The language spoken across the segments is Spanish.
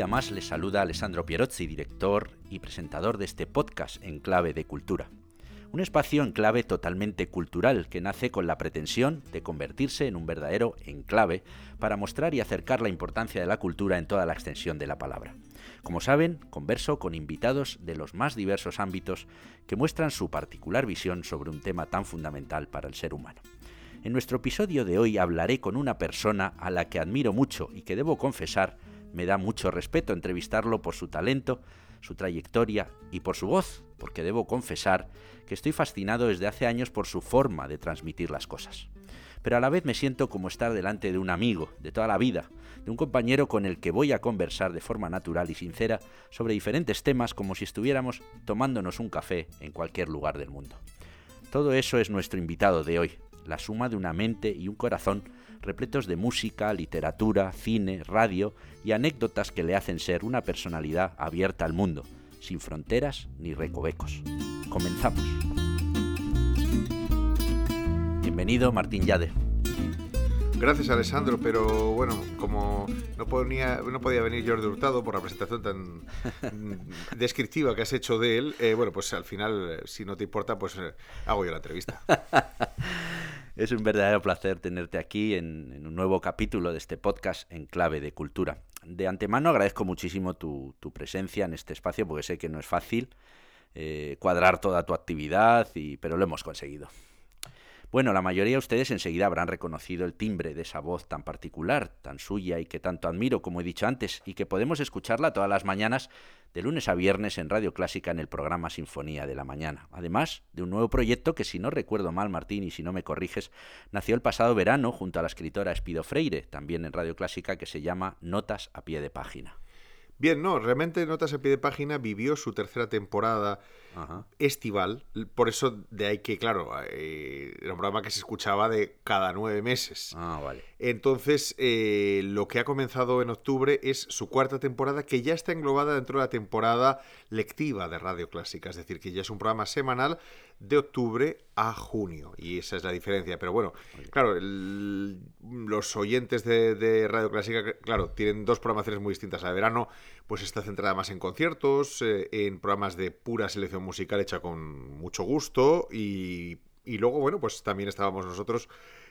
día más les saluda Alessandro Pierozzi, director y presentador de este podcast en clave de cultura. Un espacio en clave totalmente cultural que nace con la pretensión de convertirse en un verdadero enclave para mostrar y acercar la importancia de la cultura en toda la extensión de la palabra. Como saben, converso con invitados de los más diversos ámbitos que muestran su particular visión sobre un tema tan fundamental para el ser humano. En nuestro episodio de hoy hablaré con una persona a la que admiro mucho y que debo confesar me da mucho respeto entrevistarlo por su talento, su trayectoria y por su voz, porque debo confesar que estoy fascinado desde hace años por su forma de transmitir las cosas. Pero a la vez me siento como estar delante de un amigo de toda la vida, de un compañero con el que voy a conversar de forma natural y sincera sobre diferentes temas como si estuviéramos tomándonos un café en cualquier lugar del mundo. Todo eso es nuestro invitado de hoy, la suma de una mente y un corazón repletos de música, literatura, cine, radio y anécdotas que le hacen ser una personalidad abierta al mundo, sin fronteras ni recovecos. Comenzamos. Bienvenido Martín Yade. Gracias, Alessandro, pero bueno, como no, podía, no podía venir Jordi Hurtado por la presentación tan descriptiva que has hecho de él, eh, bueno, pues al final, si no te importa, pues eh, hago yo la entrevista. Es un verdadero placer tenerte aquí en, un nuevo capítulo de este podcast en clave de cultura. De antemano agradezco muchísimo tu, presencia en este espacio porque sé que no es fácil eh, cuadrar toda tu actividad, y, pero lo hemos conseguido. Bueno, la mayoría de ustedes enseguida habrán reconocido el timbre de esa voz tan particular, tan suya y que tanto admiro, como he dicho antes, y que podemos escucharla todas las mañanas de lunes a viernes en Radio Clásica en el programa Sinfonía de la Mañana. Además de un nuevo proyecto que, si no recuerdo mal, Martín, y si no me corriges, nació el pasado verano junto a la escritora Espido Freire, también en Radio Clásica, que se llama Notas a pie de página. Bien, no, realmente Notas a pie de página vivió su tercera temporada estival, por eso de ahí que, claro, eh, era un programa que se escuchaba de cada nueve meses. Ah, vale. Entonces, eh, lo que ha comenzado en octubre es su cuarta temporada, que ya está englobada dentro de la temporada lectiva de Radio Clásica, es decir, que ya es un programa semanal de octubre a junio, y esa es la diferencia. Pero bueno, claro, los oyentes de, Radio Clásica, claro, tienen dos programaciones muy distintas. La de verano, pues está centrada más en conciertos, eh, en programas de pura selección musical hecha con mucho gusto, y, y luego, bueno, pues también estábamos nosotros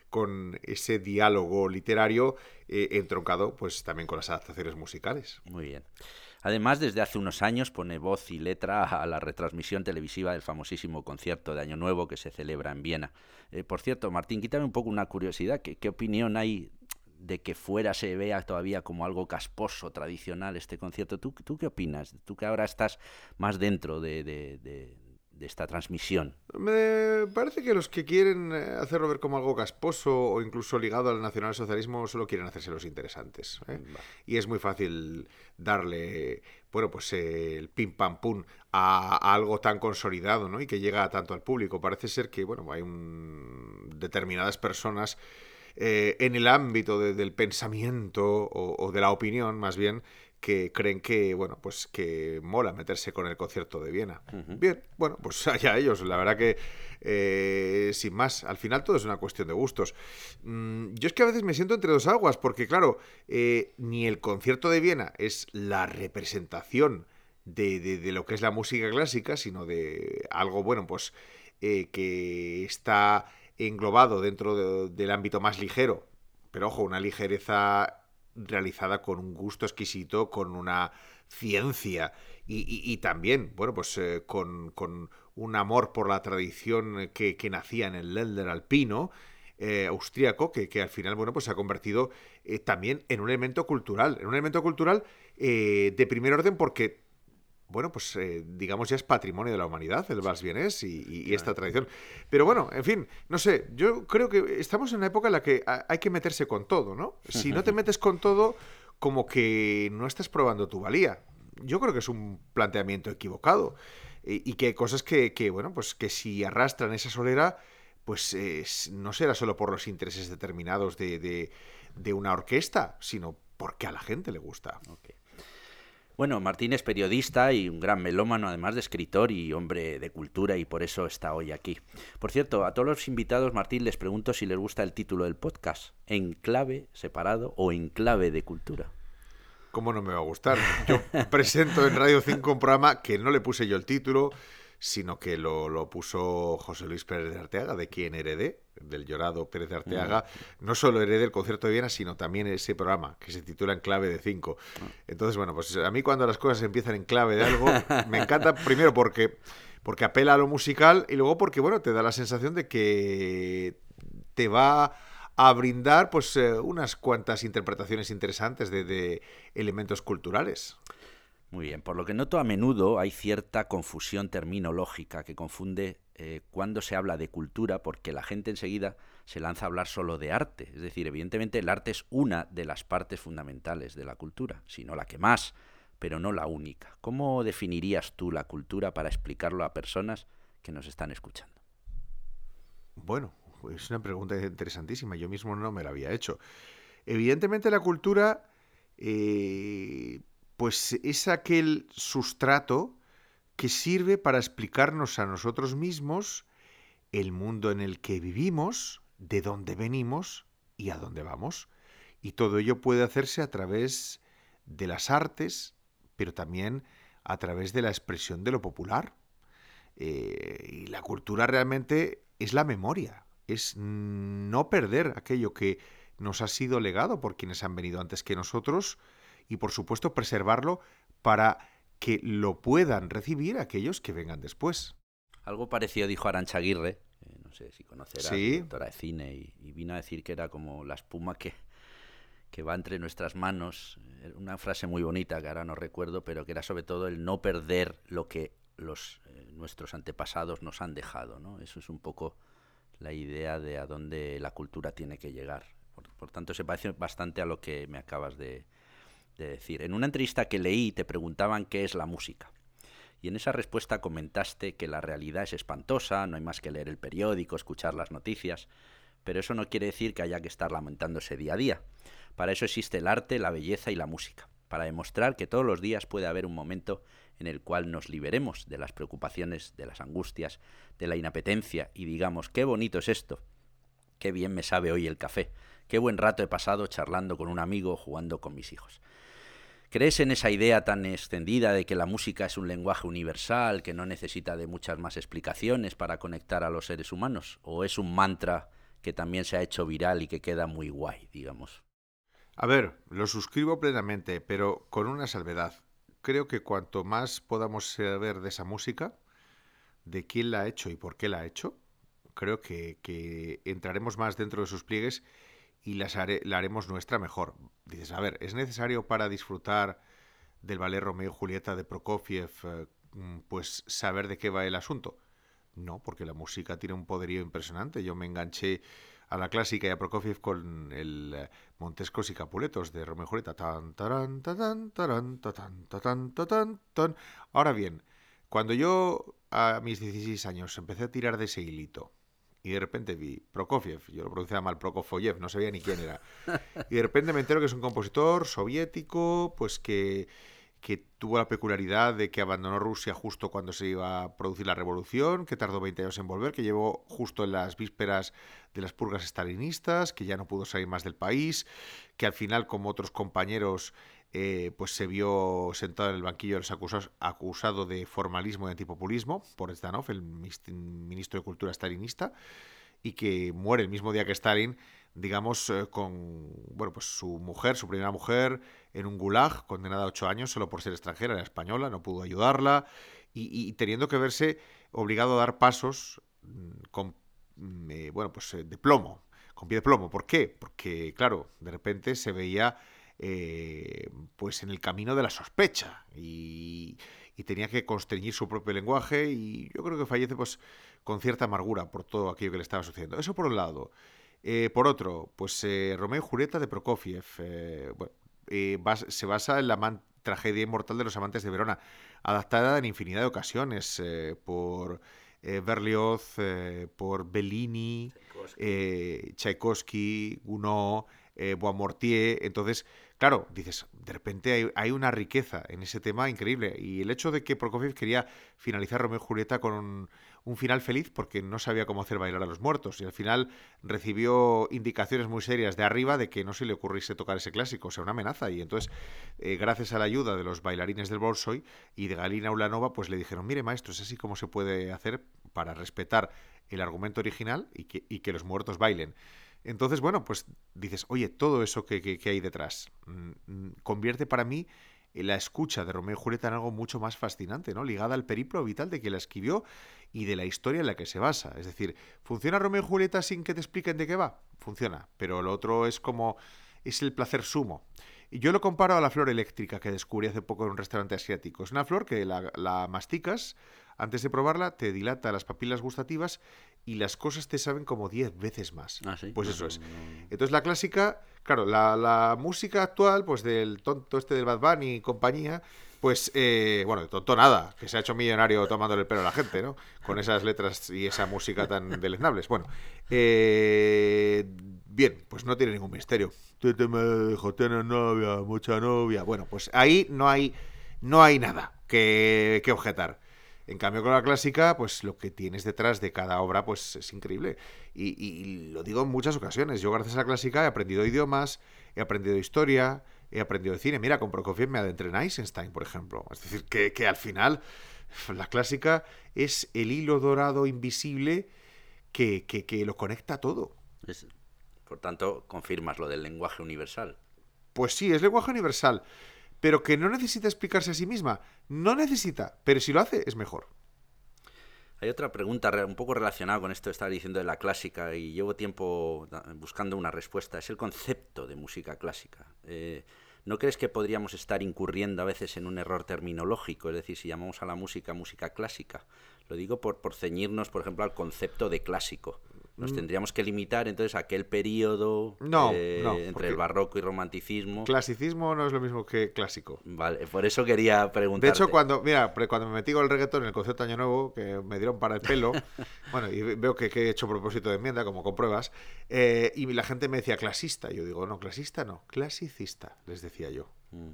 con ese diálogo literario eh, entroncado pues también con las adaptaciones musicales. Muy bien. Además, desde hace unos años pone voz y letra a la retransmisión televisiva del famosísimo concierto de Año Nuevo que se celebra en Viena. Eh, por cierto, Martín, quítame un poco una curiosidad. ¿Qué, qué opinión hay de que fuera se vea todavía como algo casposo, tradicional este concierto? ¿Tú, tú qué opinas? Tú que ahora estás más dentro de, de de esta transmisión. Me parece que los que quieren eh, hacerlo ver como algo casposo o incluso ligado al nacionalsocialismo solo quieren hacerse los interesantes. ¿eh? Y es muy fácil darle, bueno, pues el pim pam pum a, algo tan consolidado, ¿no? Y que llega tanto al público. Parece ser que, bueno, hay un, determinadas personas eh, en el ámbito del pensamiento o, de la opinión, más bien, que creen que, bueno, pues que mola meterse con el concierto de Viena. Bien, bueno, pues allá ellos. La verdad que, eh, sin más, al final todo es una cuestión de gustos. Mm, yo es que a veces me siento entre dos aguas, porque claro, eh, ni el concierto de Viena es la representación de, de, lo que es la música clásica, sino de algo, bueno, pues eh, que está englobado dentro del ámbito más ligero. Pero ojo, una ligereza realizada con un gusto exquisito, con una ciencia y, también, bueno, pues eh, con, un amor por la tradición que, nacía en el Länder alpino, eh, austríaco, que, al final, bueno, pues se ha convertido eh, también en un elemento cultural, en un elemento cultural de primer orden porque bueno, pues eh, digamos ya es patrimonio de la humanidad el vals vienés y, esta tradición. Pero bueno, en fin, no sé, yo creo que estamos en una época en la que hay que meterse con todo, ¿no? Si no te metes con todo, como que no estás probando tu valía. Yo creo que es un planteamiento equivocado y, que hay cosas que, bueno, pues que si arrastran esa solera, pues no será solo por los intereses determinados de, una orquesta, sino porque a la gente le gusta. Bueno, Martín es periodista y un gran melómano, además de escritor y hombre de cultura, y por eso está hoy aquí. Por cierto, a todos los invitados, Martín, les pregunto si les gusta el título del podcast, En clave separado o En clave de cultura. ¿Cómo no me va a gustar? Yo presento en Radio 5 un programa que no le puse yo el título, sino que lo, puso José Luis Pérez de Arteaga, de quien heredé, del llorado Pérez de Arteaga. Mm. No solo heredé el concierto de Viena, sino también ese programa, que se titula En clave de 5. Ah. Entonces, bueno, pues a mí cuando las cosas empiezan en clave de algo, me encanta primero porque, porque apela a lo musical y luego porque, bueno, te da la sensación de que te va a brindar pues eh, unas cuantas interpretaciones interesantes de elementos culturales. Muy bien, por lo que noto a menudo hay cierta confusión terminológica que confunde eh, cuando se habla de cultura porque la gente enseguida se lanza a hablar solo de arte. Es decir, evidentemente el arte es una de las partes fundamentales de la cultura, sino la que más, pero no la única. ¿Cómo definirías tú la cultura para explicarlo a personas que nos están escuchando? Bueno, es una pregunta interesantísima. Yo mismo no me la había hecho. Evidentemente la cultura... Eh, pues es aquel sustrato que sirve para explicarnos a nosotros mismos el mundo en el que vivimos, de dónde venimos y a dónde vamos. Y todo ello puede hacerse a través de las artes, pero también a través de la expresión de lo popular. Eh, y la cultura realmente es la memoria, es no perder aquello que nos ha sido legado por quienes han venido antes que nosotros, y por supuesto preservarlo para que lo puedan recibir aquellos que vengan después. Algo parecido dijo Arancha Aguirre, eh, no sé si conocerá, ¿Sí? doctora de cine, y, vino a decir que era como la espuma que, que va entre nuestras manos. Una frase muy bonita que ahora no recuerdo, pero que era sobre todo el no perder lo que los, eh, nuestros antepasados nos han dejado. ¿no? Eso es un poco la idea de a dónde la cultura tiene que llegar. por tanto, se parece bastante a lo que me acabas de, decir, en una entrevista que leí te preguntaban qué es la música. Y en esa respuesta comentaste que la realidad es espantosa, no hay más que leer el periódico, escuchar las noticias, pero eso no quiere decir que haya que estar lamentándose día a día. Para eso existe el arte, la belleza y la música, para demostrar que todos los días puede haber un momento en el cual nos liberemos de las preocupaciones, de las angustias, de la inapetencia y digamos, qué bonito es esto, qué bien me sabe hoy el café, qué buen rato he pasado charlando con un amigo, jugando con mis hijos. ¿Crees en esa idea tan extendida de que la música es un lenguaje universal, que no necesita de muchas más explicaciones para conectar a los seres humanos? ¿O es un mantra que también se ha hecho viral y que queda muy guay, digamos? A ver, lo suscribo plenamente, pero con una salvedad. Creo que cuanto más podamos saber de esa música, de quién la ha hecho y por qué la ha hecho, creo que, que entraremos más dentro de sus pliegues y las la haremos nuestra mejor. Dices, a ver, ¿es necesario para disfrutar del ballet Romeo y Julieta de Prokofiev eh, mm, pues saber de qué va el asunto? No, porque la música tiene un poderío impresionante. Yo me enganché a la clásica y a Prokofiev con el eh, Montescos y Capuletos de Romeo y Julieta. Ahora bien, cuando yo a mis 16 años empecé a tirar de ese hilito y de repente vi Prokofiev, yo lo pronunciaba mal Prokofiev, no sabía ni quién era. Y de repente me entero que es un compositor soviético, pues que, que tuvo la peculiaridad de que abandonó Rusia justo cuando se iba a producir la revolución, que tardó 20 años en volver, que llevó justo en las vísperas de las purgas estalinistas, que ya no pudo salir más del país, que al final, como otros compañeros, eh, pues se vio sentado en el banquillo de los acusados, acusado de formalismo y antipopulismo por Zdanov, el ministro de Cultura stalinista, y que muere el mismo día que Stalin, digamos, eh, con bueno, pues su mujer, su primera mujer, en un gulag, condenada a ocho años solo por ser extranjera, era española, no pudo ayudarla, y, teniendo que verse obligado a dar pasos mm, con, mm, eh, bueno, pues de plomo, con pie de plomo. ¿Por qué? Porque, claro, de repente se veía eh, pues en el camino de la sospecha y, tenía que constreñir su propio lenguaje y yo creo que fallece pues con cierta amargura por todo aquello que le estaba sucediendo. Eso por un lado. Eh, por otro, pues eh, Romeo y Julieta de Prokofiev se basa en la tragedia inmortal de los amantes de Verona, adaptada en infinidad de ocasiones por Berlioz, por Bellini, Tchaikovsky, Gounod, Boismortier. Entonces, Claro, dices, de repente hay, una riqueza en ese tema increíble. Y el hecho de que Prokofiev quería finalizar Romeo y Julieta con un, final feliz porque no sabía cómo hacer bailar a los muertos. Y al final recibió indicaciones muy serias de arriba de que no se le ocurriese tocar ese clásico, o sea, una amenaza. Y entonces, eh, gracias a la ayuda de los bailarines del Bolshoi y de Galina Ulanova, pues le dijeron, mire maestro, es así como se puede hacer para respetar el argumento original y que, y que los muertos bailen. Entonces, bueno, pues dices, oye, todo eso que, hay detrás mm, mm, convierte para mí la escucha de Romeo y Julieta en algo mucho más fascinante, ¿no? Ligada al periplo vital de quien la escribió y de la historia en la que se basa. Es decir, ¿funciona Romeo y Julieta sin que te expliquen de qué va? Funciona, pero lo otro es como es el placer sumo. Y yo lo comparo a la flor eléctrica que descubrí hace poco en un restaurante asiático. Es una flor que la, la masticas antes de probarla, te dilata las papilas gustativas y las cosas te saben como 10 veces más. Ah, ¿sí? Pues eso es. Entonces la clásica, claro, la, música actual, pues del tonto este del Bad Bunny y compañía, pues, eh, bueno, de tonto nada, que se ha hecho millonario tomándole el pelo a la gente, ¿no? Con esas letras y esa música tan deleznables. Bueno, eh, bien, pues no tiene ningún misterio. Tiene novia, mucha novia. Bueno, pues ahí no hay, no hay nada que, que objetar. En cambio, con la clásica, pues lo que tienes detrás de cada obra, pues es increíble. Y, lo digo en muchas ocasiones. Yo, gracias a la clásica, he aprendido idiomas, he aprendido historia, he aprendido de cine. Mira, con Prokofiev me adentré en Eisenstein, por ejemplo. Es decir, que, al final la clásica es el hilo dorado invisible que, que, lo conecta todo. por tanto, confirmas lo del lenguaje universal. Pues sí, es lenguaje universal pero que no necesita explicarse a sí misma. No necesita, pero si lo hace es mejor. Hay otra pregunta un poco relacionada con esto que estaba diciendo de la clásica y llevo tiempo buscando una respuesta. Es el concepto de música clásica. Eh, ¿No crees que podríamos estar incurriendo a veces en un error terminológico? Es decir, si llamamos a la música música clásica. Lo digo por, por ceñirnos, por ejemplo, al concepto de clásico. Nos mm. tendríamos que limitar entonces a aquel periodo eh, entre el barroco y romanticismo. Clasicismo no es lo mismo que clásico. Vale, por eso quería preguntar. De hecho, cuando, mira, cuando me metí con el reggaetón en el concepto Año Nuevo, que me dieron para el pelo, bueno, y veo que, he hecho propósito de enmienda, como compruebas, eh, y la gente me decía clasista. Yo digo, no, clasista no, clasicista, les decía yo. Mm.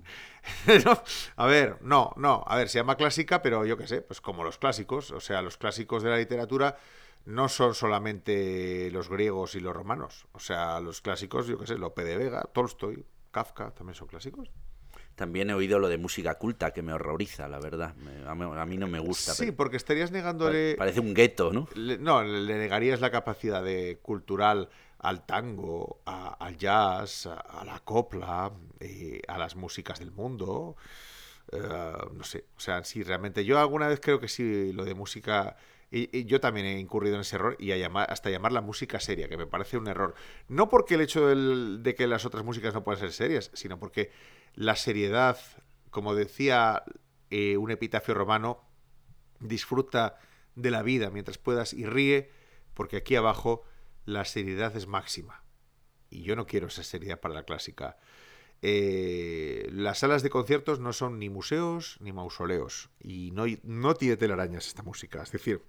a ver, no, no, a ver, se llama clásica, pero yo qué sé, pues como los clásicos, o sea, los clásicos de la literatura no son solamente los griegos y los romanos. O sea, los clásicos, yo qué sé, Lope de Vega, Tolstoy, Kafka, también son clásicos. También he oído lo de música culta, que me horroriza, la verdad. a, mí, no me gusta. Sí, porque estarías negándole... Parece un gueto, ¿no? no, le negarías la capacidad de cultural al tango, al jazz, a, la copla, eh, a las músicas del mundo. Eh, no sé, o sea, sí, realmente yo alguna vez creo que sí, lo de música y, yo también he incurrido en ese error y a llamar, hasta llamar la música seria, que me parece un error. No porque el hecho de que las otras músicas no puedan ser serias, sino porque la seriedad, como decía eh, un epitafio romano, disfruta de la vida mientras puedas y ríe, porque aquí abajo la seriedad es máxima. Y yo no quiero esa seriedad para la clásica. Eh, las salas de conciertos no son ni museos ni mausoleos. Y no, no tiene telarañas esta música. Es decir,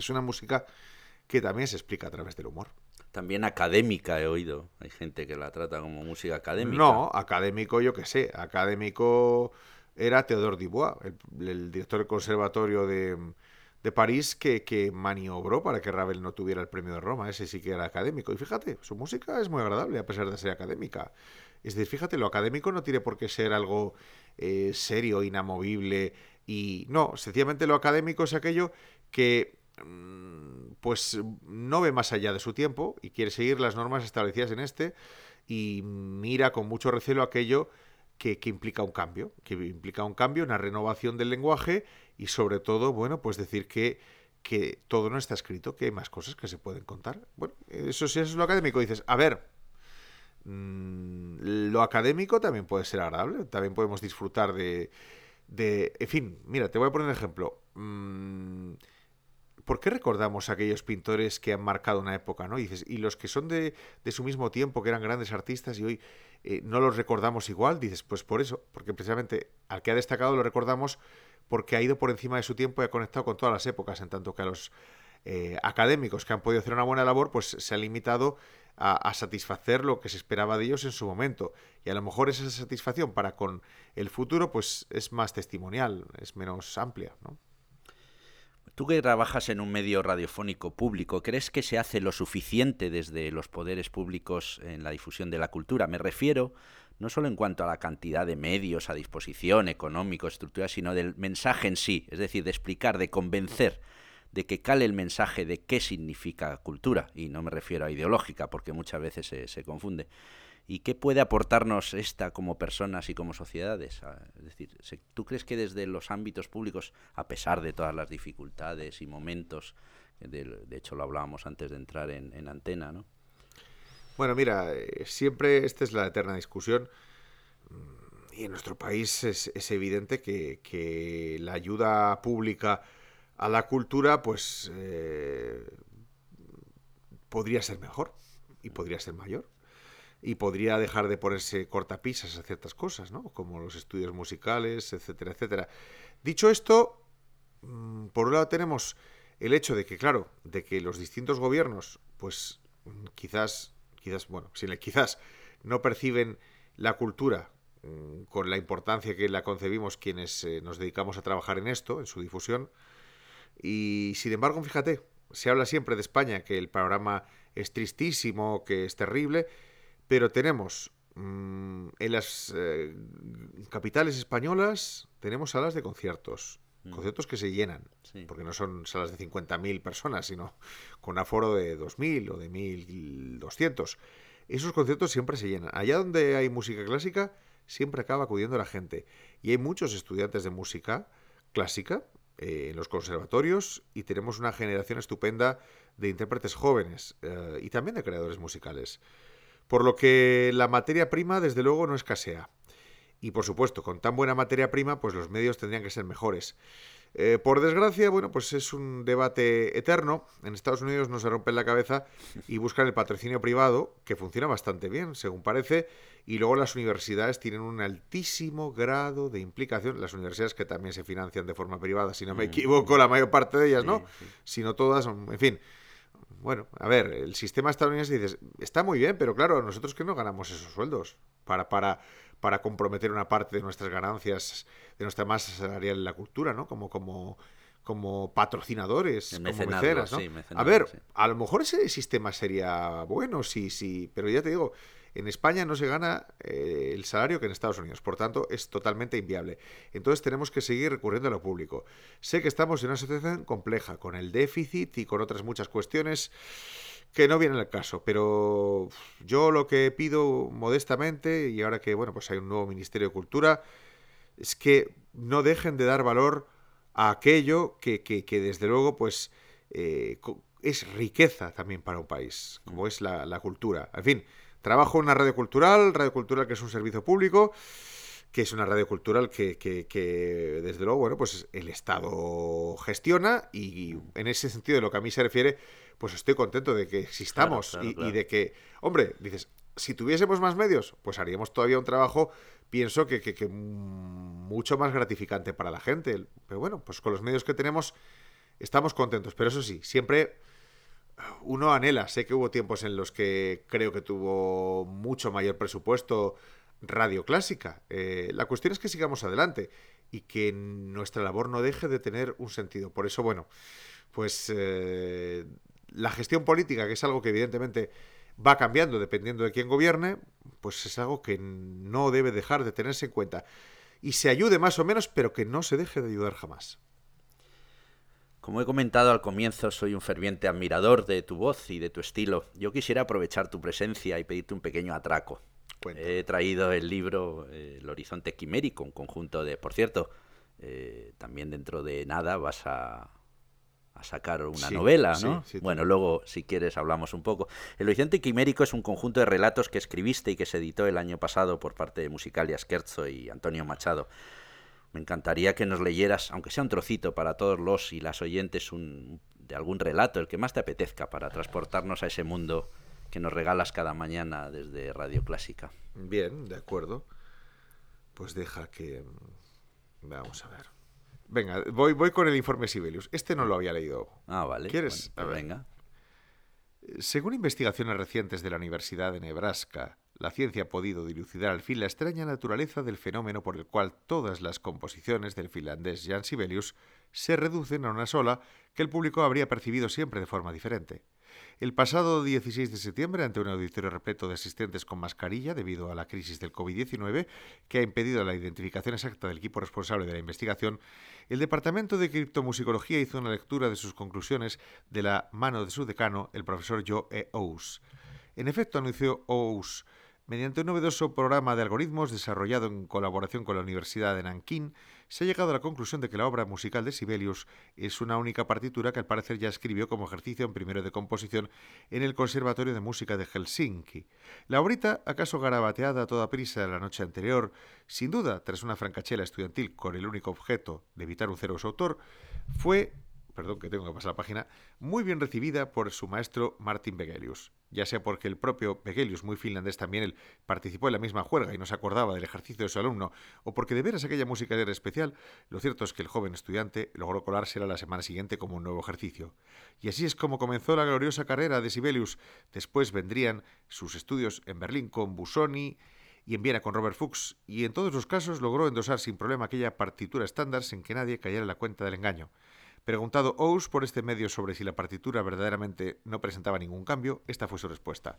es una música que también se explica a través del humor. También académica he oído. Hay gente que la trata como música académica. No, académico yo qué sé. Académico era Theodore Dubois, el, director del conservatorio de, París que, que, maniobró para que Ravel no tuviera el premio de Roma. Ese sí que era académico. Y fíjate, su música es muy agradable a pesar de ser académica. Es decir, fíjate, lo académico no tiene por qué ser algo eh, serio, inamovible. Y no, sencillamente lo académico es aquello que pues no ve más allá de su tiempo y quiere seguir las normas establecidas en este y mira con mucho recelo aquello que, implica un cambio, que implica un cambio, una renovación del lenguaje y sobre todo, bueno, pues decir que, que todo no está escrito, que hay más cosas que se pueden contar. Bueno, eso sí es lo académico. Dices, a ver, mm, lo académico también puede ser agradable, también podemos disfrutar de... de en fin, mira, te voy a poner un ejemplo. Mm, ¿por qué recordamos a aquellos pintores que han marcado una época, ¿no? Y, dices, y los que son de, su mismo tiempo, que eran grandes artistas y hoy eh, no los recordamos igual, dices, pues por eso, porque precisamente al que ha destacado lo recordamos porque ha ido por encima de su tiempo y ha conectado con todas las épocas, en tanto que a los eh, académicos que han podido hacer una buena labor, pues se ha limitado a, satisfacer lo que se esperaba de ellos en su momento. Y a lo mejor esa satisfacción para con el futuro pues es más testimonial, es menos amplia, ¿no? Tú que trabajas en un medio radiofónico público, ¿crees que se hace lo suficiente desde los poderes públicos en la difusión de la cultura? Me refiero no solo en cuanto a la cantidad de medios a disposición, económicos, estructuras, sino del mensaje en sí, es decir, de explicar, de convencer de que cale el mensaje de qué significa cultura, y no me refiero a ideológica, porque muchas veces se, confunde. ¿Y qué puede aportarnos esta como personas y como sociedades? Es decir, ¿tú crees que desde los ámbitos públicos, a pesar de todas las dificultades y momentos, de, hecho lo hablábamos antes de entrar en, antena, ¿no? Bueno, mira, eh, siempre esta es la eterna discusión. Mm, y en nuestro país es, evidente que, que la ayuda pública a la cultura, pues eh, podría ser mejor y podría ser mayor. Y podría dejar de ponerse cortapisas a ciertas cosas, ¿no? Como los estudios musicales, etcétera, etcétera. Dicho esto, mm, por un lado tenemos el hecho de que, claro, de que los distintos gobiernos, pues quizás, quizás, bueno, quizás no perciben la cultura mm, con la importancia que la concebimos quienes eh, nos dedicamos a trabajar en esto, en su difusión, y sin embargo, fíjate, se habla siempre de España, que el panorama es tristísimo, que es terrible, pero tenemos mm, en las eh, capitales españolas, tenemos salas de conciertos, mm. conciertos que se llenan, porque no son salas de 50.000 personas, sino con aforo de 2.000 o de 1.200. Esos conciertos siempre se llenan. Allá donde hay música clásica, siempre acaba acudiendo la gente. Y hay muchos estudiantes de música clásica eh, en los conservatorios y tenemos una generación estupenda de intérpretes jóvenes eh, y también de creadores musicales. Por lo que la materia prima, desde luego, no escasea. Y por supuesto, con tan buena materia prima, pues los medios tendrían que ser mejores. Eh, por desgracia, bueno, pues es un debate eterno. En Estados Unidos no se rompen la cabeza y buscan el patrocinio privado, que funciona bastante bien, según parece, y luego las universidades tienen un altísimo grado de implicación, las universidades que también se financian de forma privada, si no me equivoco, la mayor parte de ellas, ¿no? Si no todas, en fin. Bueno, a ver, el sistema estadounidense dices, está muy bien, pero claro, nosotros que no ganamos esos sueldos para, para, para comprometer una parte de nuestras ganancias, de nuestra masa salarial en la cultura, ¿no? Como, como, como patrocinadores, como mecenas, ¿no? a ver, a lo mejor ese sistema sería bueno, sí, sí, pero ya te digo, en España no se gana eh, el salario que en Estados Unidos, por tanto es totalmente inviable. Entonces tenemos que seguir recurriendo a lo público. Sé que estamos en una situación compleja, con el déficit y con otras muchas cuestiones que no vienen al caso, pero yo lo que pido modestamente, y ahora que bueno, pues hay un nuevo Ministerio de Cultura, es que no dejen de dar valor a aquello que, desde luego pues eh, es riqueza también para un país, como mm. es la, la cultura. En fin, trabajo en una radio cultural, radio cultural que es un servicio público, que es una radio cultural que, que, desde luego, bueno, pues el Estado gestiona y en ese sentido de lo que a mí se refiere, pues estoy contento de que existamos y, de que, hombre, dices, si tuviésemos más medios, pues haríamos todavía un trabajo, pienso que, que, mucho más gratificante para la gente. Pero bueno, pues con los medios que tenemos estamos contentos. Pero eso sí, siempre uno anhela. Sé que hubo tiempos en los que creo que tuvo mucho mayor presupuesto radio clásica. Eh, la cuestión es que sigamos adelante y que nuestra labor no deje de tener un sentido. Por eso, bueno, pues eh, la gestión política, que es algo que evidentemente va cambiando dependiendo de quién gobierne, pues es algo que no debe dejar de tenerse en cuenta. Y se ayude más o menos, pero que no se deje de ayudar jamás. Como he comentado al comienzo, soy un ferviente admirador de tu voz y de tu estilo. Yo quisiera aprovechar tu presencia y pedirte un pequeño atraco. He traído el libro eh, El Horizonte Quimérico, un conjunto de... Por cierto, eh, también dentro de nada vas a, sacar una novela, ¿no? bueno, luego, si quieres, hablamos un poco. El Horizonte Quimérico es un conjunto de relatos que escribiste y que se editó el año pasado por parte de Musicalia Scherzo y Antonio Machado. Me encantaría que nos leyeras, aunque sea un trocito para todos los y las oyentes, un, de algún relato, el que más te apetezca, para transportarnos a ese mundo que nos regalas cada mañana desde Radio Clásica. Bien, de acuerdo. Pues deja que... Mm, vamos a ver. Venga, voy, voy con el informe Sibelius. Este no lo había leído. Ah, vale. ¿Quieres? Pues venga. Según investigaciones recientes de la Universidad de Nebraska, la ciencia ha podido dilucidar al fin la extraña naturaleza del fenómeno por el cual todas las composiciones del finlandés Jan Sibelius se reducen a una sola que el público habría percibido siempre de forma diferente. El pasado 16 de septiembre, ante un auditorio repleto de asistentes con mascarilla debido a la crisis del COVID-19, que ha impedido la identificación exacta del equipo responsable de la investigación, el Departamento de Criptomusicología hizo una lectura de sus conclusiones de la mano de su decano, el profesor Joe E. Ous. En efecto, anunció Ous, Mediante un novedoso programa de algoritmos desarrollado en colaboración con la Universidad de Nankín, se ha llegado a la conclusión de que la obra musical de Sibelius es una única partitura que al parecer ya escribió como ejercicio en primero de composición en el Conservatorio de Música de Helsinki. La obrita, acaso garabateada a toda prisa la noche anterior, sin duda tras una francachela estudiantil con el único objeto de evitar un cero su autor, fue perdón que tengo que pasar la página, muy bien recibida por su maestro Martin Begelius, ya sea porque el propio Begelius, muy finlandés también, él participó en la misma juerga y no se acordaba del ejercicio de su alumno, o porque de veras aquella música era especial, lo cierto es que el joven estudiante logró colársela la semana siguiente como un nuevo ejercicio. Y así es como comenzó la gloriosa carrera de Sibelius. Después vendrían sus estudios en Berlín con Busoni, y en Viena con Robert Fuchs, y en todos los casos logró endosar sin problema aquella partitura estándar sin que nadie cayera en la cuenta del engaño. Preguntado Ous por este medio sobre si la partitura verdaderamente no presentaba ningún cambio, esta fue su respuesta.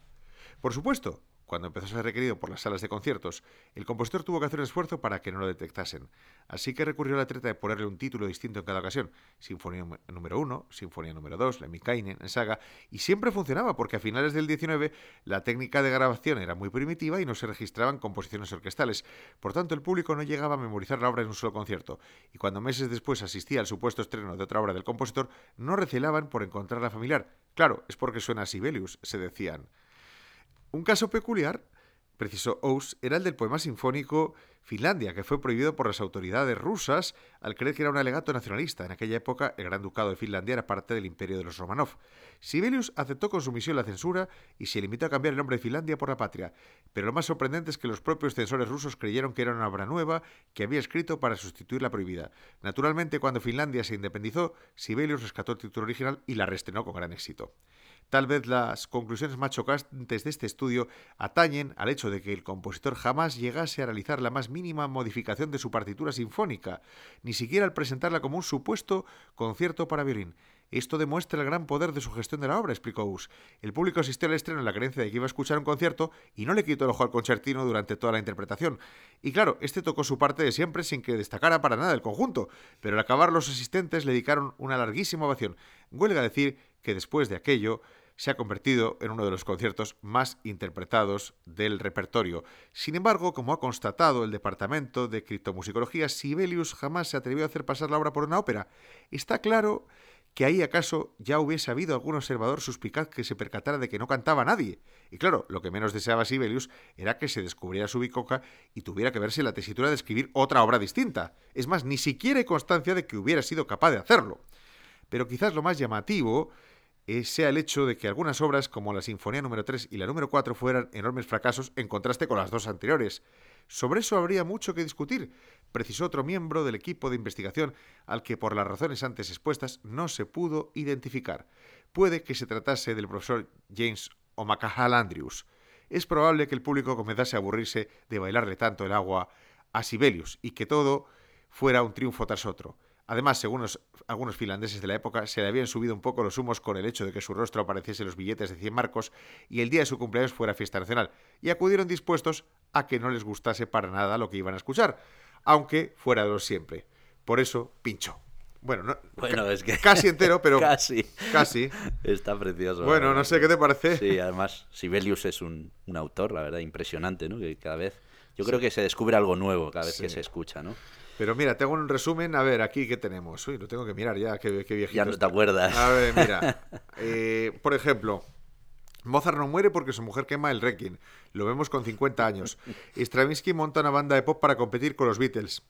Por supuesto, cuando empezó a ser requerido por las salas de conciertos, el compositor tuvo que hacer un esfuerzo para que no lo detectasen. Así que recurrió a la treta de ponerle un título distinto en cada ocasión. Sinfonía número 1, Sinfonía número 2, Lemminkainen, en saga, y siempre funcionaba porque a finales del 19 la técnica de grabación era muy primitiva y no se registraban composiciones orquestales. Por tanto, el público no llegaba a memorizar la obra en un solo concierto, y cuando meses después asistía al supuesto estreno de otra obra del compositor, no recelaban por encontrarla familiar. Claro, es porque suena a Sibelius, se decían. Un caso peculiar, precisó Ous, era el del poema sinfónico Finlandia, que fue prohibido por las autoridades rusas al creer que era un alegato nacionalista. En aquella época, el Gran Ducado de Finlandia era parte del imperio de los Romanov. Sibelius aceptó con sumisión la censura y se limitó a cambiar el nombre de Finlandia por la patria. Pero lo más sorprendente es que los propios censores rusos creyeron que era una obra nueva que había escrito para sustituir la prohibida. Naturalmente, cuando Finlandia se independizó, Sibelius rescató el título original y la reestrenó con gran éxito. Tal vez las conclusiones más chocantes de este estudio atañen al hecho de que el compositor jamás llegase a realizar la más mínima modificación de su partitura sinfónica, ni siquiera al presentarla como un supuesto concierto para violín. Esto demuestra el gran poder de su gestión de la obra, explicó Us. El público asistió al estreno en la creencia de que iba a escuchar un concierto y no le quitó el ojo al concertino durante toda la interpretación. Y claro, este tocó su parte de siempre sin que destacara para nada el conjunto, pero al acabar los asistentes le dedicaron una larguísima ovación. Huelga decir que después de aquello se ha convertido en uno de los conciertos más interpretados del repertorio. Sin embargo, como ha constatado el Departamento de Criptomusicología, Sibelius jamás se atrevió a hacer pasar la obra por una ópera. Está claro que ahí acaso ya hubiese habido algún observador suspicaz que se percatara de que no cantaba nadie. Y claro, lo que menos deseaba Sibelius era que se descubriera su bicoca y tuviera que verse la tesitura de escribir otra obra distinta. Es más, ni siquiera hay constancia de que hubiera sido capaz de hacerlo. Pero quizás lo más llamativo eh, sea el hecho de que algunas obras, como la Sinfonía número 3 y la número 4, fueran enormes fracasos en contraste con las dos anteriores. Sobre eso habría mucho que discutir, precisó otro miembro del equipo de investigación al que por las razones antes expuestas no se pudo identificar. Puede que se tratase del profesor James O'Macahal Andrews. Es probable que el público comenzase a aburrirse de bailarle tanto el agua a Sibelius y que todo fuera un triunfo tras otro. Además, según algunos finlandeses de la época, se le habían subido un poco los humos con el hecho de que su rostro apareciese en los billetes de 100 marcos y el día de su cumpleaños fuera fiesta nacional, y acudieron dispuestos a que no les gustase para nada lo que iban a escuchar, aunque fuera de los siempre. Por eso, pincho. Bueno, no, bueno es que... casi entero, pero casi. Casi. Está precioso. Bueno, no sé qué te parece. Sí, además, Sibelius es un, un autor, la verdad, impresionante, ¿no? Que cada vez... Yo creo que se descubre algo nuevo cada vez que se escucha, ¿no? Pero mira, tengo un resumen. A ver, aquí, ¿qué tenemos? Uy, lo tengo que mirar ya, qué, qué viejito. Ya no te acuerdas. A ver, mira. Eh, por ejemplo, Mozart no muere porque su mujer quema el Requiem. Lo vemos con 50 años. Stravinsky monta una banda de pop para competir con los Beatles.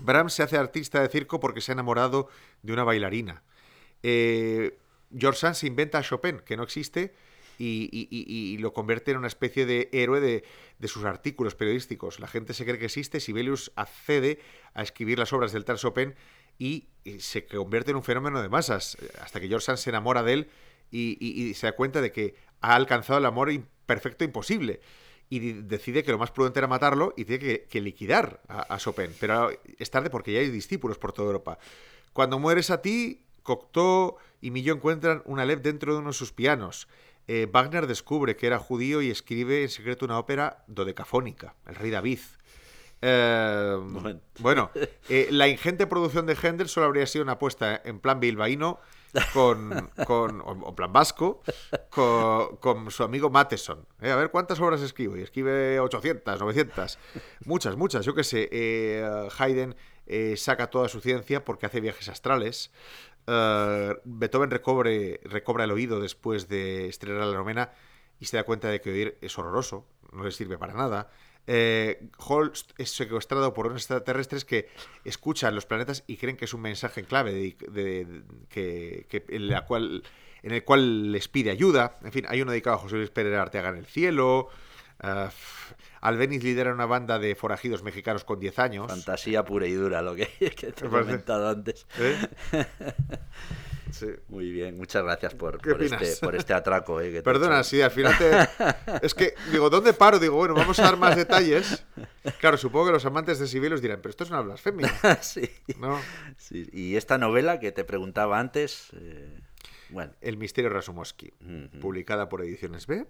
Brahms se hace artista de circo porque se ha enamorado de una bailarina. Eh, George Sand se inventa a Chopin, que no existe, y, lo convierte en una especie de héroe de, sus artículos periodísticos. La gente se cree que existe, Sibelius accede a escribir las obras del tal Chopin y, se convierte en un fenómeno de masas, hasta que George Sand se enamora de él y, se da cuenta de que ha alcanzado el amor perfecto imposible. Y decide que lo más prudente era matarlo y tiene que, liquidar a, Chopin. Pero es tarde porque ya hay discípulos por toda Europa. Cuando mueres a ti, Cocteau y Millo encuentran una Alep dentro de uno de sus pianos. Eh, Wagner descubre que era judío y escribe en secreto una ópera dodecafónica, El Rey David. Eh, bueno, eh, la ingente producción de Händel solo habría sido una apuesta en plan bilbaíno con, con o, plan vasco con, su amigo Matheson. a ver cuántas obras escribe. Y escribe 800, 900. Muchas, muchas. Yo qué sé. Haydn saca toda su ciencia porque hace viajes astrales. Eh, Beethoven recobre, recobra el oído después de estrenar la novena y se da cuenta de que oír es horroroso, no le sirve para nada. Eh, Holst es secuestrado por unos extraterrestres que escuchan los planetas y creen que es un mensaje en clave de, que, en, el cual les pide ayuda. En fin, hay uno dedicado a José Luis Pérez Arteaga en el cielo. Uh, Albeniz lidera una banda de forajidos mexicanos con 10 años. Fantasía pura y dura, lo que, te he comentado antes. ¿Eh? Muy bien, muchas gracias por, este, por, este, atraco. Eh, Perdona, sí, al final te... Es que, digo, ¿dónde paro? Digo, bueno, vamos a dar más detalles. Claro, supongo que los amantes de Sibelos dirán, pero esto es una blasfemia. sí. Y esta novela que te preguntaba antes... Eh, bueno. El misterio Rasumowski, publicada por Ediciones B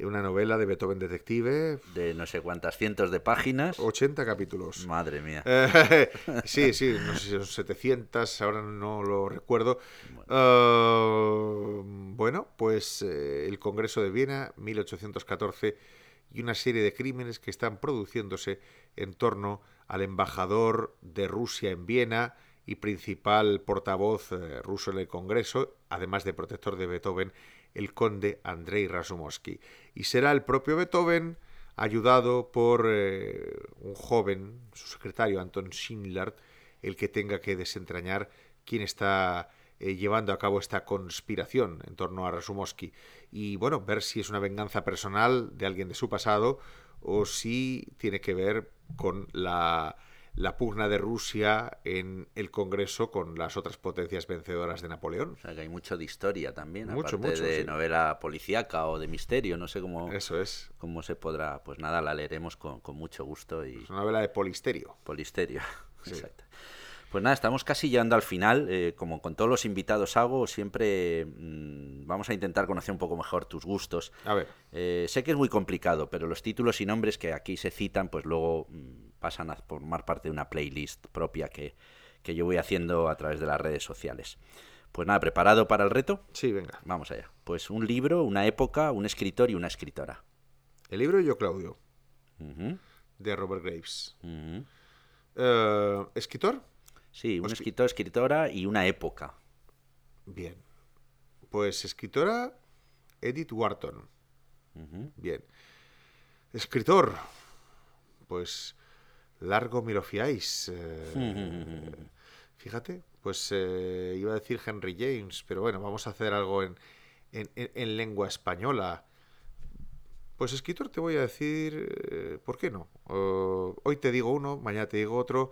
una novela de Beethoven Detective. De no sé cuántas cientos de páginas. 80 capítulos. Madre mía. sí, sí, no sé si son 700, ahora no lo recuerdo. Bueno, ah, pues eh, el Congreso de Viena, 1814, y una serie de crímenes que están produciéndose en torno al embajador de Rusia en Viena y principal portavoz eh, ruso en el Congreso, además de protector de Beethoven el conde Andrei Rasumowski. Y será el propio Beethoven, ayudado por eh, un joven, su secretario Anton Schindler, el que tenga que desentrañar quién está eh, llevando a cabo esta conspiración en torno a Rasumowski. Y bueno, ver si es una venganza personal de alguien de su pasado o si tiene que ver con la la pugna de Rusia en el Congreso con las otras potencias vencedoras de Napoleón. O sea, que hay mucho de historia también, mucho, aparte de novela policíaca o de misterio, no sé cómo, Eso es. cómo se podrá. Pues nada, la leeremos con, mucho gusto. Y... Es una novela de polisterio. Polisterio, exacto. Pues nada, estamos casi llegando al final. Eh, como con todos los invitados hago, siempre mm, vamos a intentar conocer un poco mejor tus gustos. A ver. Eh, sé que es muy complicado, pero los títulos y nombres que aquí se citan, pues luego mm, pasan a formar parte de una playlist propia que, que yo voy haciendo a través de las redes sociales. Pues nada, ¿preparado para el reto? Sí, venga. Vamos allá. Pues un libro, una época, un escritor y una escritora. El libro Yo Claudio, de Robert Graves. Eh, ¿Escritor? Sí, un escritor, escritora y una época. Bien. Pues escritora Edith Wharton. Bien. Escritor. Pues largo me lo fiáis. Eh, fíjate, pues eh, iba a decir Henry James, pero bueno, vamos a hacer algo en, en, lengua española. Pues escritor te voy a decir, eh, ¿por qué no? hoy te digo uno, mañana te digo otro.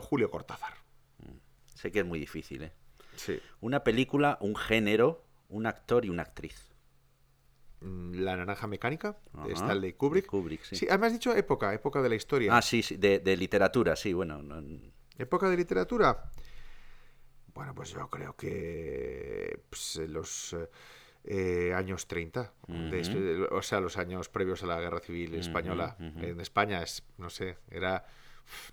Julio Cortázar. Mm. Sé que es muy difícil, ¿eh? Sí. Una película, un género, un actor y una actriz. Mm, la naranja mecánica, de Stanley Kubrick. Kubrick sí. sí. además dicho época, época de la historia. Ah, sí, sí de, literatura, sí, bueno. ¿Época de literatura? Bueno, pues yo creo que pues, los eh, años 30, o sea, los años previos a la Guerra Civil Española. En España, es, no sé, era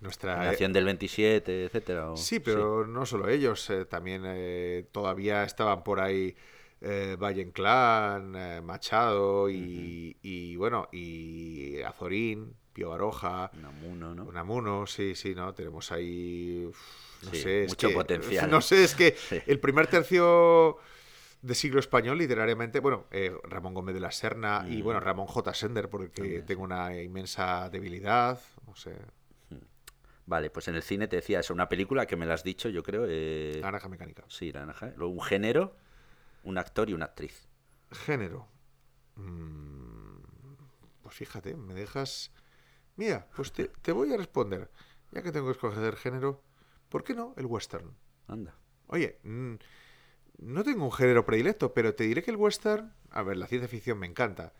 nuestra nación del 27, etcétera. Sí, pero no solo ellos, eh, también eh, todavía estaban por ahí eh, Valle Inclán, eh, Machado y, bueno, y Azorín, Pío Baroja, Unamuno, ¿no? Unamuno, sí, sí, ¿no? Tenemos ahí no sé, mucho potencial. No sé, es que el primer tercio de siglo español literariamente, bueno, Ramón Gómez de la Serna y bueno, Ramón J. Sender, porque tengo una inmensa debilidad, no sé. Vale, pues en el cine te decía eso, una película que me la has dicho, yo creo. Eh... Naranja Mecánica. Sí, Naranja. Un género, un actor y una actriz. Género. Mm, pues fíjate, me dejas. Mira, pues te, voy a responder. Ya que tengo que escoger género, ¿por qué no el western? Anda. Oye, mm, no tengo un género predilecto, pero te diré que el western, a ver, la ciencia ficción me encanta,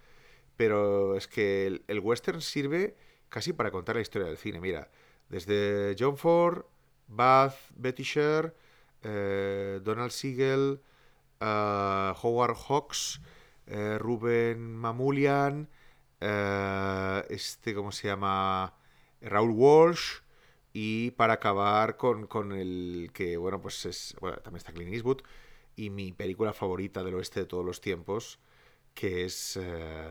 pero es que el, el western sirve casi para contar la historia del cine. Mira, desde John Ford, Bath, Betty Sher, eh, Donald Siegel, Howard Hawks, eh, Ruben Mamulian, eh, este, ¿cómo se llama? Raúl Walsh. Y para acabar con, con el que, bueno, pues es. Bueno, también está Clint Eastwood. Y mi película favorita del oeste de todos los tiempos, que es. eh,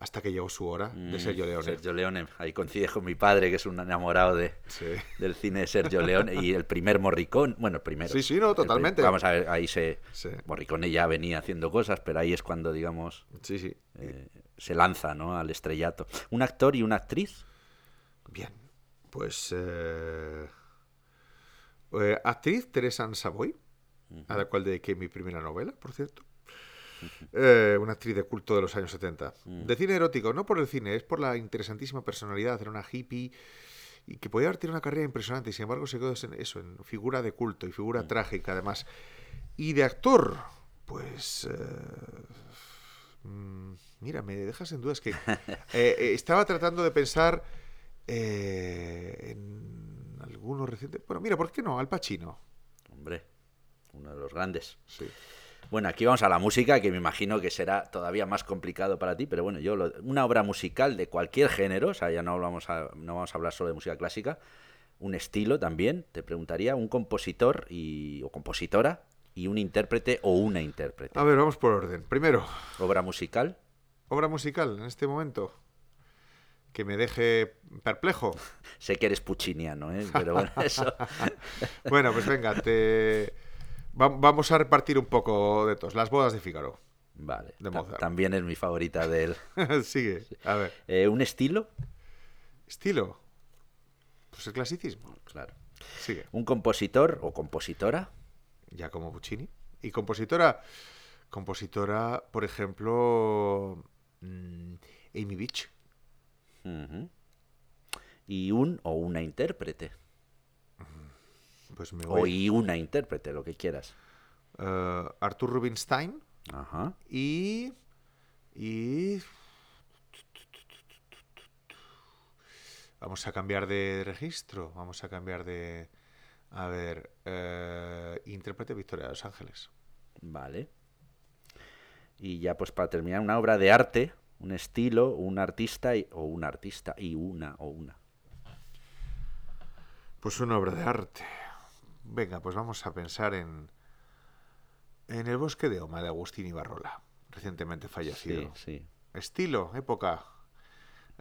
hasta que llegó su hora, de Mm, Sergio Leone. Sergio Leone. Ahí coincide con mi padre, que es un enamorado de, Sí. del cine de Sergio Leone. Y el primer Morricone, bueno, el primero. Sí, sí, no, El totalmente. Vamos a ver, ahí se. Sí. Morricone ya venía haciendo cosas, pero ahí es cuando, digamos, Sí, sí. eh, se lanza ¿no? al estrellato. ¿Un actor y una actriz? Bien, pues eh, eh, actriz Teresa Savoy, a la cual dediqué mi primera novela, por cierto. Eh, una actriz de culto de los años 70. De cine erótico, no por el cine, es por la interesantísima personalidad. Era una hippie y que podía haber tenido una carrera impresionante y sin embargo se quedó en eso, en figura de culto y figura trágica además. Y de actor, pues... eh, mm, mira, me dejas en dudas que... eh, eh, estaba tratando de pensar eh, en alguno reciente. Bueno, mira, ¿por qué no? Al Pacino. Hombre, uno de los grandes. Sí. Bueno, aquí vamos a la música, que me imagino que será todavía más complicado para ti, pero bueno, yo lo- una obra musical de cualquier género, o sea, ya no vamos a, no vamos a hablar solo de música clásica, un estilo también, te preguntaría, un compositor y, o compositora y un intérprete o una intérprete. A ver, vamos por orden. Primero, Obra musical, obra musical en este momento que me deje perplejo. sé que eres pucciniano, ¿eh? pero bueno, eso. Bueno, pues venga, te... va- vamos a repartir un poco de todos. Las bodas de Fígaro. Vale, De Mozart. también es mi favorita de él. Sigue. A ver. Eh, ¿Un estilo? Estilo. Pues el clasicismo. Claro. Sigue. ¿Un compositor o compositora? Ya como Puccini. Y compositora. Compositora, por ejemplo. mm, Amy Beach. Y un o una intérprete. Pues me O y una intérprete, lo que quieras. eh, Arthur Rubinstein. Ajá. Y. Y. Vamos a cambiar de registro. Vamos a cambiar de. A ver. eh, intérprete Victoria de los Ángeles. Vale. Y ya pues para terminar, una obra de arte, un estilo, un artista y- o un artista y una o una. Pues una obra de arte. Venga, pues vamos a pensar en. En el bosque de Oma de Agustín Ibarrola, recientemente fallecido. Sí, sí. Estilo, época.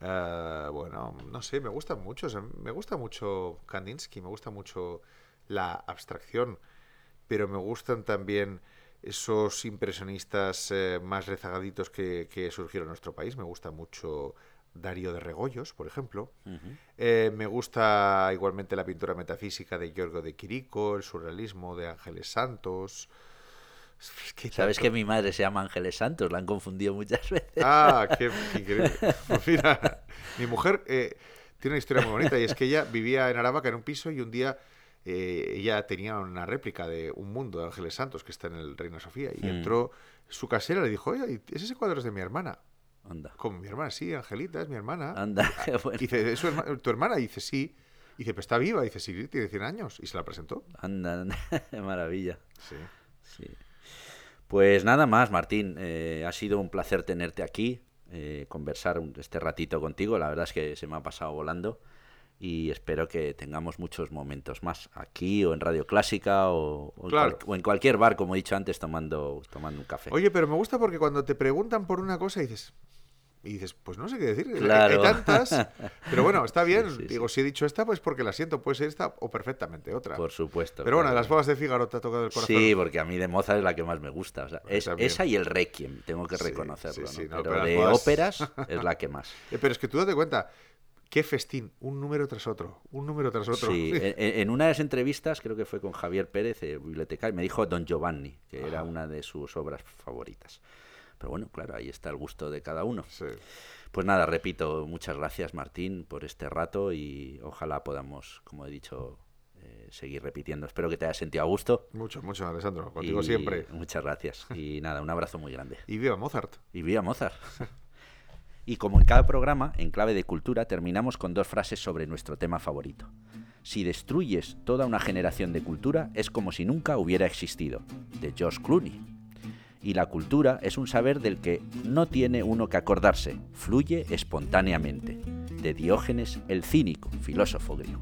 Eh, bueno, no sé, me gustan mucho. o sea, me gusta mucho Kandinsky, me gusta mucho la abstracción, pero me gustan también esos impresionistas eh, más rezagaditos que, que surgieron en nuestro país. Me gusta mucho Darío de Regoyos, por ejemplo. Eh, me gusta igualmente la pintura metafísica de Giorgio de Quirico, el surrealismo de Ángeles Santos. ¿Sabes que mi madre se llama Ángeles Santos? La han confundido muchas veces. Ah, qué, qué increíble. Pues mira, mi mujer eh, tiene una historia muy bonita y es que ella vivía en Aravaca en un piso y un día eh, ella tenía una réplica de Un Mundo de Ángeles Santos que está en el Reina Sofía y Mm. entró su casera y le dijo, oye, ¿es ese cuadro es de mi hermana? Anda. Como mi hermana, sí, Angelita es mi hermana. Anda, bueno. Dice, ¿es herma- tu hermana? Y dice, sí. Y dice, pero está viva. Y dice, sí, tiene 100 años. Y se la presentó. Anda, anda. Maravilla. Sí. Sí. Pues nada más, Martín. eh, ha sido un placer tenerte aquí, eh, conversar este ratito contigo. La verdad es que se me ha pasado volando y espero que tengamos muchos momentos más aquí o en Radio Clásica o, o en Claro. o en cualquier bar, como he dicho antes, tomando, tomando un café. Oye, pero me gusta porque cuando te preguntan por una cosa dices... Y dices, pues no sé qué decir. hay- Claro. Hay tantas. Pero bueno, está bien. Sí, sí, Digo, si he dicho esta, pues porque la siento. Puede ser esta o perfectamente otra. Por supuesto. pero bueno, claro. las bodas de Fígaro te ha tocado el corazón. Sí, porque a mí de Mozart es la que más me gusta. o sea, Pues es esa y el Requiem, tengo que Sí, reconocerlo. sí, sí, ¿no? no, pero, pero de bodas- óperas es la que más. Eh, pero es que tú date cuenta. Qué festín. Un número tras otro. Un número tras otro. Sí, en, en una de las entrevistas, creo que fue con Javier Pérez, eh, bibliotecario, me dijo Don Giovanni, que era una de sus obras favoritas. Pero bueno, claro, ahí está el gusto de cada uno. Sí. Pues nada, repito, muchas gracias Martín por este rato y ojalá podamos, como he dicho, eh, seguir repitiendo. Espero que te haya sentido a gusto. Mucho, mucho, Alessandro. Contigo siempre. Muchas gracias. Y nada, un abrazo muy grande. Y viva Mozart. Y viva Mozart. y como en cada programa, en clave de cultura, terminamos con dos frases sobre nuestro tema favorito. Si destruyes toda una generación de cultura, es como si nunca hubiera existido. De George Clooney. Y la cultura es un saber del que no tiene uno que acordarse, fluye espontáneamente. De Diógenes el Cínico, filósofo griego.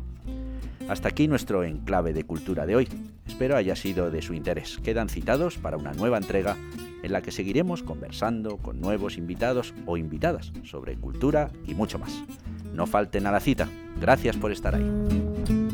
Hasta aquí nuestro enclave de cultura de hoy. Espero haya sido de su interés. Quedan citados para una nueva entrega en la que seguiremos conversando con nuevos invitados o invitadas sobre cultura y mucho más. No falten a la cita. Gracias por estar ahí.